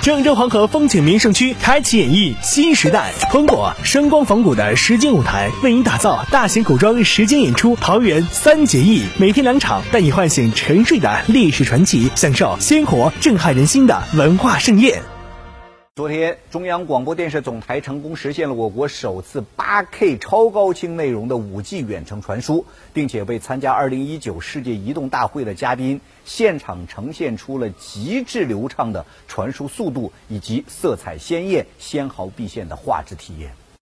郑州黄河风景名胜区开启演绎新时代，通过声光仿古的实景舞台，为您打造大型古装实景演出《桃园三结义》，每天两场，带你唤醒沉睡的历史传奇，享受鲜活震撼人心的文化盛宴。昨天，中央广播电视总台成功实现了我国首次 8K 超高清内容的 5G 远程传输，并且为参加2019世界移动大会的嘉宾现场呈现出了极致流畅的传输速度以及色彩鲜艳、纤毫毕现的画质体验。